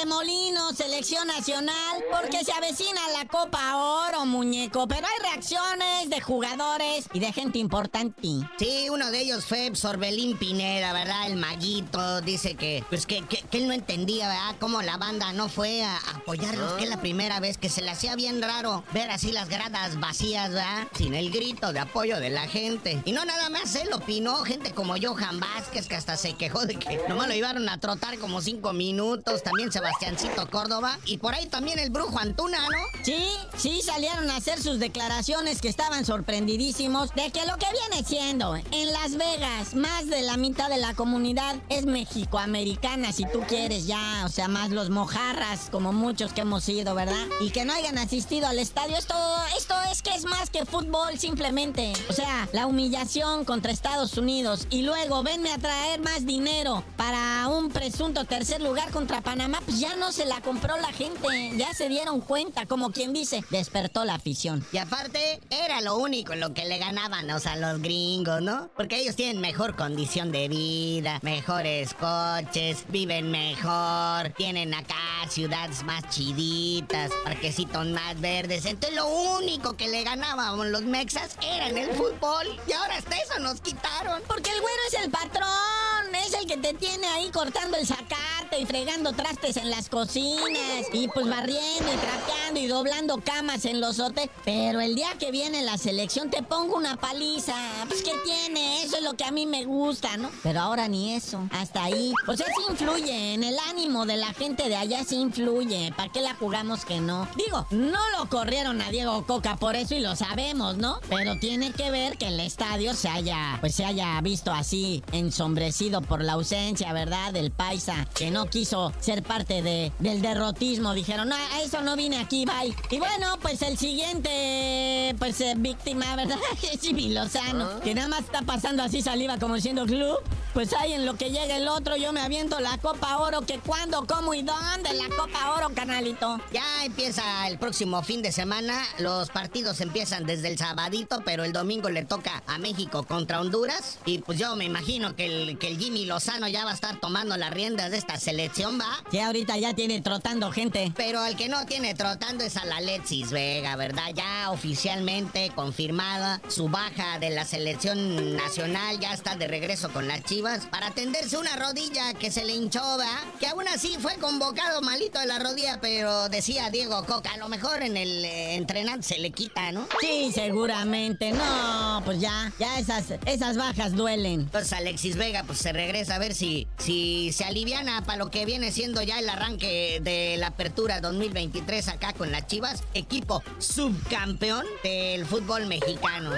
Remolino, selección nacional, porque se avecina la Copa Oro, muñeco. Pero hay reacciones de jugadores y de gente importante. Sí, uno de ellos fue Sorbelín Pineda, ¿verdad? El maguito. Dice que, pues que, que- que él no entendía, ¿verdad? Cómo la banda no fue a apoyarlos, que es la primera vez que se le hacía bien raro ver así las gradas vacías, ¿verdad? Sin el grito de apoyo de la gente. Y no nada más él opinó, gente como Johan Vázquez, que hasta se quejó de que nomás lo llevaron a trotar como cinco minutos. También Sebastiancito Córdoba. Y por ahí también el brujo Antuna, ¿no? Sí, sí salieron a hacer sus declaraciones que estaban sorprendidísimos de que lo que viene siendo en Las Vegas, más de la mitad de la comunidad es mexicoamericana, si tú quieres ya, o sea, más los mojarras, como muchos que hemos ido, ¿verdad? Y que no hayan asistido al estadio, esto, esto es que es más que fútbol, simplemente. O sea, la humillación contra Estados Unidos y luego venme a traer más dinero para un presunto tercer lugar contra Panamá, pues ya no se la compró la gente, ya se dieron cuenta, como quien dice, despertó la afición. Y aparte, era lo único en lo que le ganaban, o sea, los gringos, ¿no? Porque ellos tienen mejor condición de vida, mejores coches, viven mejor, tienen acá ciudades más chiditas, parquecitos más verdes. Entonces, lo único que le ganaban los mexas era en el fútbol. Y ahora hasta eso nos quitaron. Porque el güero es el patrón, es el que te tiene ahí cortando el zacate y fregando trastes en las cocinas y pues barriendo y trapeando y doblando camas en los hoteles. Pero el día que viene la selección te pongo una paliza. Pues ¿qué tiene? Eso es lo que a mí me gusta, ¿no? Pero ahora ni eso, hasta ahí. O sea, sí influye, en el ánimo de la gente de allá sí influye. ¿Para qué la jugamos que no? Digo, no lo corrieron a Diego Coca por eso y lo sabemos, ¿no? Pero tiene que ver que el estadio se haya, pues se haya visto así ensombrecido por la ausencia, ¿verdad? Del paisa que no quiso ser parte de, del derrotismo. Dijeron, no, a eso no vine aquí, bye. Y bueno, pues el siguiente, pues eh, víctima, ¿verdad? Es Jimmy Lozano, que nada más está pasando así saliva como siendo club. Pues ahí en lo que llega el otro, yo me aviento la Copa Oro. que cuándo, cómo y dónde? La Copa Oro, canalito. Ya empieza el próximo fin de semana. Los partidos empiezan desde el sabadito, pero el domingo le toca a México contra Honduras. Y pues yo me imagino que el, que el Jimmy Lozano ya va a estar tomando las riendas de esta selección, ¿va? Que ahorita ya tiene trotando gente. Pero al que no tiene trotando es a la Alexis Vega, ¿verdad? Ya oficialmente confirmada su baja de la selección nacional, ya está de regreso con las Chivas para atenderse una rodilla que se le hinchó, ¿verdad? Que aún así fue convocado malito de la rodilla, pero decía Diego Coca, a lo mejor en el eh, entrenante se le quita, ¿no? Sí, seguramente. No, pues ya, ya esas, esas bajas duelen. Entonces Alexis Vega pues se regresa a ver si, si se aliviana para lo que viene siendo ya el arranque de la apertura 2023 acá con las Chivas, equipo subcampeón del fútbol mexicano.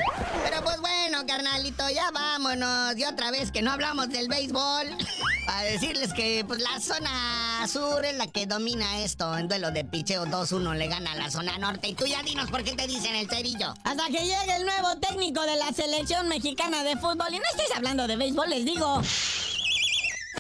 Pero pues bueno, carnalito, ya vámonos. Y otra vez que no hablamos del béisbol. Para decirles que pues la zona sur es la que domina esto. En duelo de picheo 2-1 le gana a la zona norte. Y tú ya dinos por qué te dicen el cerillo. Hasta que llegue el nuevo técnico de la selección mexicana de fútbol. Y no estés hablando de béisbol, les digo.